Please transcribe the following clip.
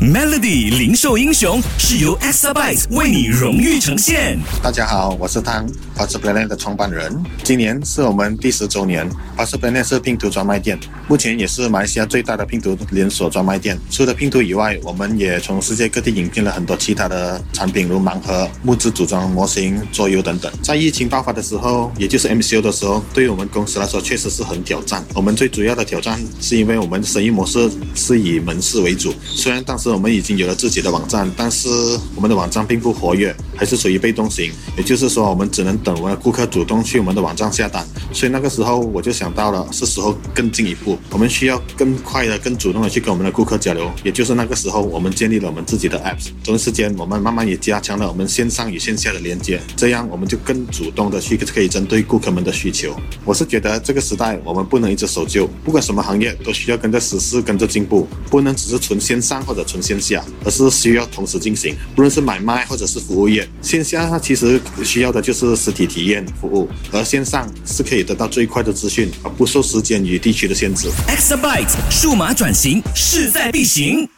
Melody 零售英雄是由 Exabyte 为你荣誉呈现。大家好，我是汤 p a s s Planet 的创办人。今年是我们第十周年 p a s s Planet 是拼图专卖店，目前也是马来西亚最大的拼图连锁专卖店。除了拼图以外，我们也从世界各地引进了很多其他的产品，如盲盒、木质组装模型、桌游等等。在疫情爆发的时候，也就是 MCO 的时候，对于我们公司来说确实是很挑战。我们最主要的挑战是因为我们生意模式是以门市为主，虽然当时我们已经有了自己的网站，但是我们的网站并不活跃，还是属于被动型。也就是说，我们只能等我们的顾客主动去我们的网站下单。所以那个时候我就想到了，是时候更进一步，我们需要更快的、更主动的去跟我们的顾客交流。也就是那个时候，我们建立了我们自己的 apps。同时间，我们慢慢也加强了我们线上与线下的连接，这样我们就更主动的去可以针对顾客们的需求。我是觉得这个时代我们不能一直守旧，不管什么行业都需要跟着时事、跟着进步，不能只是纯线上或者纯线下。而是需要同时进行，不论是买卖或者是服务业，线下它其实需要的就是实体体验服务，而线上是可得到最快的资讯，而不受时间与地区的限制。Exabyte 数码转型势在必行。